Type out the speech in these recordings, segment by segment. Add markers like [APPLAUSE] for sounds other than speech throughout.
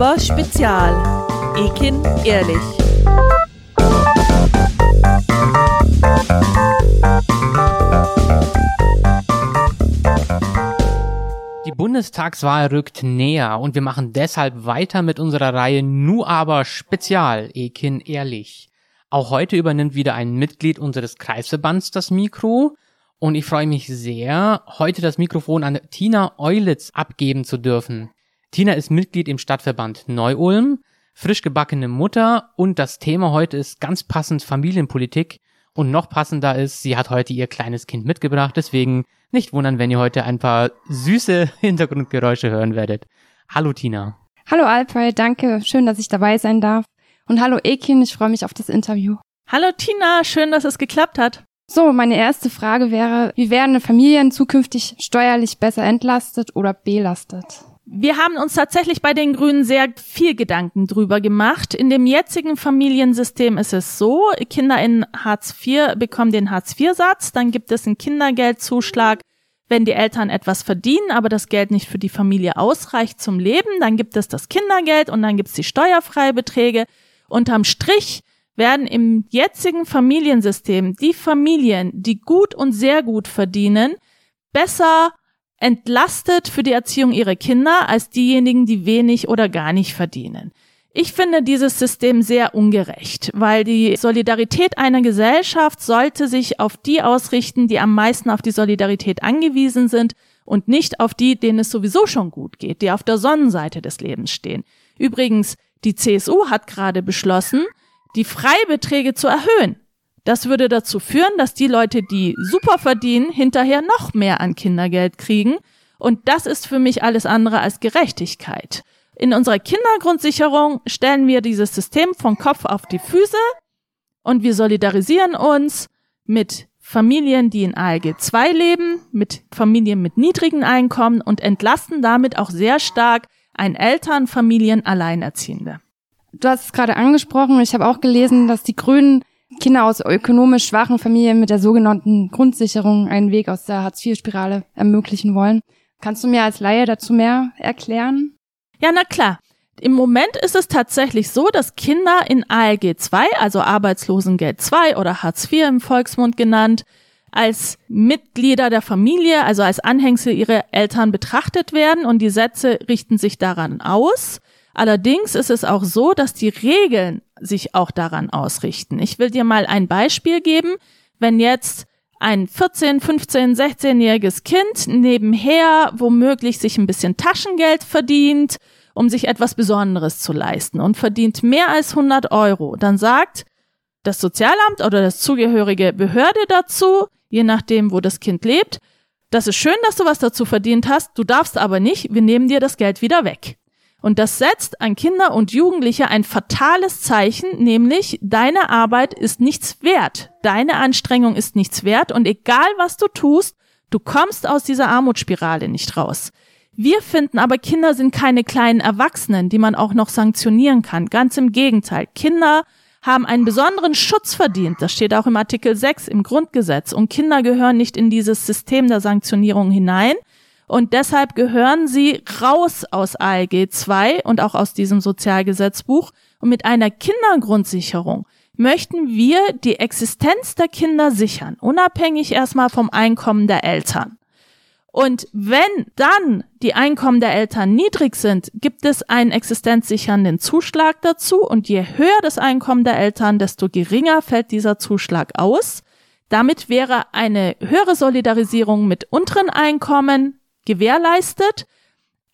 aber Spezial. Ekin ehrlich. Die Bundestagswahl rückt näher und wir machen deshalb weiter mit unserer Reihe Nu aber Spezial, Ekin ehrlich. Auch heute übernimmt wieder ein Mitglied unseres Kreisverbands das Mikro und ich freue mich sehr, heute das Mikrofon an Tina Eulitz abgeben zu dürfen. Tina ist Mitglied im Stadtverband Neu-Ulm, frisch gebackene Mutter und das Thema heute ist ganz passend Familienpolitik und noch passender ist, sie hat heute ihr kleines Kind mitgebracht, deswegen nicht wundern, wenn ihr heute ein paar süße [LAUGHS] Hintergrundgeräusche hören werdet. Hallo Tina. Hallo Alpay, danke, schön, dass ich dabei sein darf. Und hallo Ekin, ich freue mich auf das Interview. Hallo Tina, schön, dass es geklappt hat. So, meine erste Frage wäre, wie werden Familien zukünftig steuerlich besser entlastet oder belastet? Wir haben uns tatsächlich bei den Grünen sehr viel Gedanken drüber gemacht. In dem jetzigen Familiensystem ist es so, Kinder in Hartz IV bekommen den Hartz IV-Satz, dann gibt es einen Kindergeldzuschlag, wenn die Eltern etwas verdienen, aber das Geld nicht für die Familie ausreicht zum Leben, dann gibt es das Kindergeld und dann gibt es die Steuerfreibeträge. Unterm Strich werden im jetzigen Familiensystem die Familien, die gut und sehr gut verdienen, besser entlastet für die Erziehung ihrer Kinder als diejenigen, die wenig oder gar nicht verdienen. Ich finde dieses System sehr ungerecht, weil die Solidarität einer Gesellschaft sollte sich auf die ausrichten, die am meisten auf die Solidarität angewiesen sind und nicht auf die, denen es sowieso schon gut geht, die auf der Sonnenseite des Lebens stehen. Übrigens, die CSU hat gerade beschlossen, die Freibeträge zu erhöhen. Das würde dazu führen, dass die Leute, die super verdienen, hinterher noch mehr an Kindergeld kriegen. Und das ist für mich alles andere als Gerechtigkeit. In unserer Kindergrundsicherung stellen wir dieses System von Kopf auf die Füße und wir solidarisieren uns mit Familien, die in ALG 2 leben, mit Familien mit niedrigen Einkommen und entlasten damit auch sehr stark ein Eltern, Familien, Alleinerziehende. Du hast es gerade angesprochen. Ich habe auch gelesen, dass die Grünen Kinder aus ökonomisch schwachen Familien mit der sogenannten Grundsicherung einen Weg aus der Hartz-IV-Spirale ermöglichen wollen. Kannst du mir als Laie dazu mehr erklären? Ja, na klar. Im Moment ist es tatsächlich so, dass Kinder in ALG 2, also Arbeitslosengeld 2 oder Hartz IV im Volksmund genannt, als Mitglieder der Familie, also als Anhängsel ihrer Eltern betrachtet werden und die Sätze richten sich daran aus. Allerdings ist es auch so, dass die Regeln sich auch daran ausrichten. Ich will dir mal ein Beispiel geben. Wenn jetzt ein 14, 15, 16-jähriges Kind nebenher womöglich sich ein bisschen Taschengeld verdient, um sich etwas Besonderes zu leisten und verdient mehr als 100 Euro, dann sagt das Sozialamt oder das zugehörige Behörde dazu, je nachdem, wo das Kind lebt, das ist schön, dass du was dazu verdient hast, du darfst aber nicht, wir nehmen dir das Geld wieder weg. Und das setzt an Kinder und Jugendliche ein fatales Zeichen, nämlich deine Arbeit ist nichts wert, deine Anstrengung ist nichts wert und egal was du tust, du kommst aus dieser Armutsspirale nicht raus. Wir finden aber, Kinder sind keine kleinen Erwachsenen, die man auch noch sanktionieren kann. Ganz im Gegenteil. Kinder haben einen besonderen Schutz verdient. Das steht auch im Artikel 6 im Grundgesetz. Und Kinder gehören nicht in dieses System der Sanktionierung hinein. Und deshalb gehören sie raus aus ALG 2 und auch aus diesem Sozialgesetzbuch. Und mit einer Kindergrundsicherung möchten wir die Existenz der Kinder sichern, unabhängig erstmal vom Einkommen der Eltern. Und wenn dann die Einkommen der Eltern niedrig sind, gibt es einen existenzsichernden Zuschlag dazu. Und je höher das Einkommen der Eltern, desto geringer fällt dieser Zuschlag aus. Damit wäre eine höhere Solidarisierung mit unteren Einkommen gewährleistet.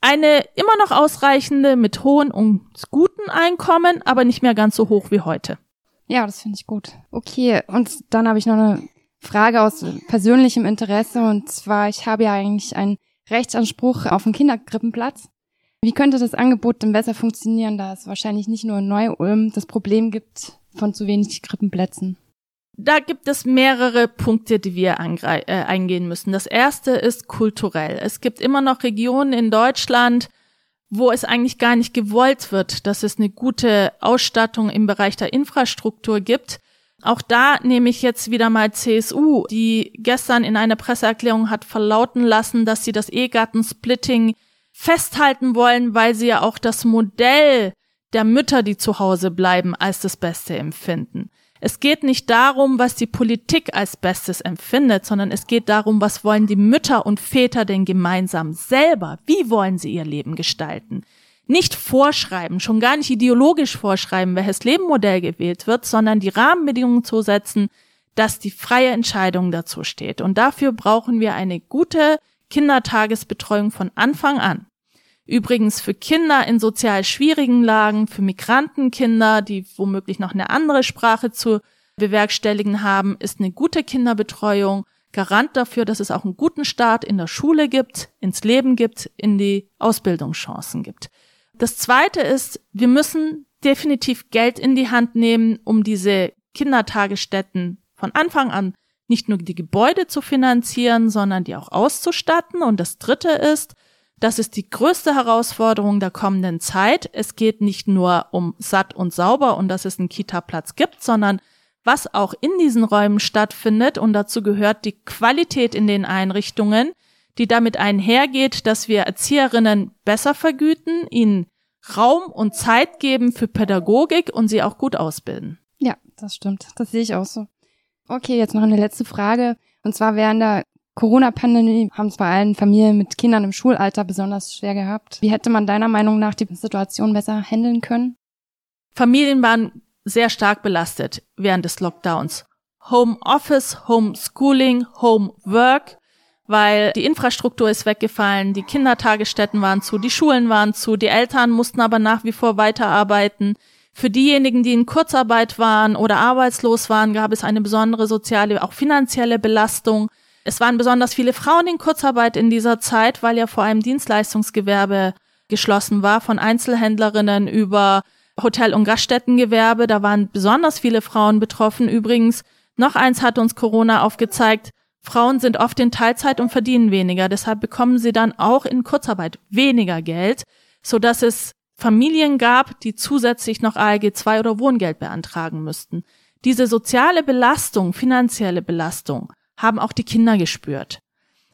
Eine immer noch ausreichende mit hohen und guten Einkommen, aber nicht mehr ganz so hoch wie heute. Ja, das finde ich gut. Okay, und dann habe ich noch eine Frage aus persönlichem Interesse und zwar, ich habe ja eigentlich einen Rechtsanspruch auf einen Kinderkrippenplatz. Wie könnte das Angebot denn besser funktionieren, da es wahrscheinlich nicht nur in Neu-Ulm das Problem gibt von zu wenig Krippenplätzen? Da gibt es mehrere Punkte, die wir äh, eingehen müssen. Das erste ist kulturell. Es gibt immer noch Regionen in Deutschland, wo es eigentlich gar nicht gewollt wird, dass es eine gute Ausstattung im Bereich der Infrastruktur gibt. Auch da nehme ich jetzt wieder mal CSU, die gestern in einer Presseerklärung hat verlauten lassen, dass sie das Ehegattensplitting festhalten wollen, weil sie ja auch das Modell der Mütter, die zu Hause bleiben, als das Beste empfinden. Es geht nicht darum, was die Politik als Bestes empfindet, sondern es geht darum, was wollen die Mütter und Väter denn gemeinsam selber? Wie wollen sie ihr Leben gestalten? Nicht vorschreiben, schon gar nicht ideologisch vorschreiben, welches Lebenmodell gewählt wird, sondern die Rahmenbedingungen zu setzen, dass die freie Entscheidung dazu steht. Und dafür brauchen wir eine gute Kindertagesbetreuung von Anfang an. Übrigens für Kinder in sozial schwierigen Lagen, für Migrantenkinder, die womöglich noch eine andere Sprache zu bewerkstelligen haben, ist eine gute Kinderbetreuung Garant dafür, dass es auch einen guten Start in der Schule gibt, ins Leben gibt, in die Ausbildungschancen gibt. Das zweite ist, wir müssen definitiv Geld in die Hand nehmen, um diese Kindertagesstätten von Anfang an nicht nur die Gebäude zu finanzieren, sondern die auch auszustatten. Und das dritte ist, das ist die größte Herausforderung der kommenden Zeit. Es geht nicht nur um satt und sauber und dass es einen Kita-Platz gibt, sondern was auch in diesen Räumen stattfindet. Und dazu gehört die Qualität in den Einrichtungen, die damit einhergeht, dass wir Erzieherinnen besser vergüten, ihnen Raum und Zeit geben für Pädagogik und sie auch gut ausbilden. Ja, das stimmt. Das sehe ich auch so. Okay, jetzt noch eine letzte Frage. Und zwar während der Corona-Pandemie haben es bei allen Familien mit Kindern im Schulalter besonders schwer gehabt. Wie hätte man deiner Meinung nach die Situation besser handeln können? Familien waren sehr stark belastet während des Lockdowns. Home Office, Home Schooling, Home Work, weil die Infrastruktur ist weggefallen, die Kindertagesstätten waren zu, die Schulen waren zu, die Eltern mussten aber nach wie vor weiterarbeiten. Für diejenigen, die in Kurzarbeit waren oder arbeitslos waren, gab es eine besondere soziale, auch finanzielle Belastung. Es waren besonders viele Frauen in Kurzarbeit in dieser Zeit, weil ja vor allem Dienstleistungsgewerbe geschlossen war, von Einzelhändlerinnen über Hotel- und Gaststättengewerbe. Da waren besonders viele Frauen betroffen. Übrigens, noch eins hat uns Corona aufgezeigt. Frauen sind oft in Teilzeit und verdienen weniger. Deshalb bekommen sie dann auch in Kurzarbeit weniger Geld, so dass es Familien gab, die zusätzlich noch ALG 2 oder Wohngeld beantragen müssten. Diese soziale Belastung, finanzielle Belastung haben auch die Kinder gespürt.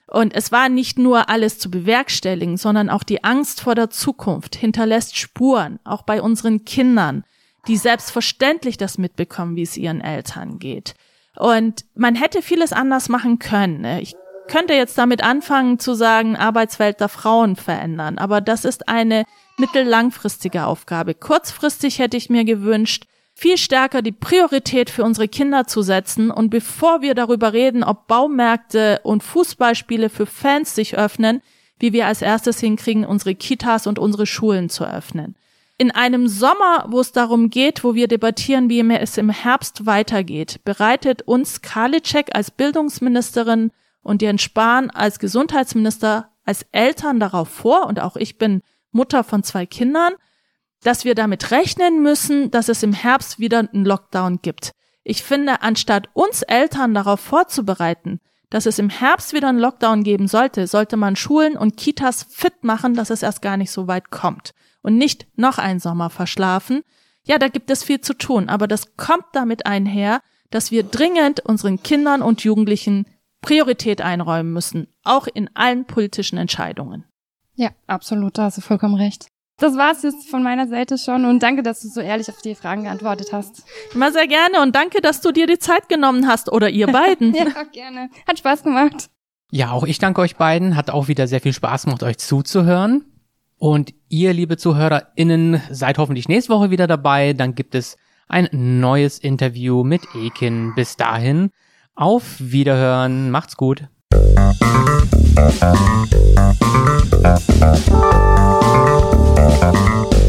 Und es war nicht nur alles zu bewerkstelligen, sondern auch die Angst vor der Zukunft hinterlässt Spuren, auch bei unseren Kindern, die selbstverständlich das mitbekommen, wie es ihren Eltern geht. Und man hätte vieles anders machen können. Ich könnte jetzt damit anfangen zu sagen, Arbeitswelt der Frauen verändern, aber das ist eine mittellangfristige Aufgabe. Kurzfristig hätte ich mir gewünscht, viel stärker die Priorität für unsere Kinder zu setzen. Und bevor wir darüber reden, ob Baumärkte und Fußballspiele für Fans sich öffnen, wie wir als erstes hinkriegen, unsere Kitas und unsere Schulen zu öffnen. In einem Sommer, wo es darum geht, wo wir debattieren, wie es im Herbst weitergeht, bereitet uns Karliczek als Bildungsministerin und Jens Spahn als Gesundheitsminister, als Eltern darauf vor, und auch ich bin Mutter von zwei Kindern, dass wir damit rechnen müssen, dass es im Herbst wieder einen Lockdown gibt. Ich finde, anstatt uns Eltern darauf vorzubereiten, dass es im Herbst wieder einen Lockdown geben sollte, sollte man Schulen und Kitas fit machen, dass es erst gar nicht so weit kommt und nicht noch einen Sommer verschlafen. Ja, da gibt es viel zu tun, aber das kommt damit einher, dass wir dringend unseren Kindern und Jugendlichen Priorität einräumen müssen, auch in allen politischen Entscheidungen. Ja, absolut, da hast du vollkommen recht das war's jetzt von meiner Seite schon und danke, dass du so ehrlich auf die Fragen geantwortet hast. Immer sehr gerne und danke, dass du dir die Zeit genommen hast oder ihr beiden. [LAUGHS] ja, gerne. Hat Spaß gemacht. Ja, auch ich danke euch beiden. Hat auch wieder sehr viel Spaß gemacht, euch zuzuhören. Und ihr, liebe ZuhörerInnen, seid hoffentlich nächste Woche wieder dabei. Dann gibt es ein neues Interview mit Ekin. Bis dahin, auf Wiederhören. Macht's gut. Thank. Thank you.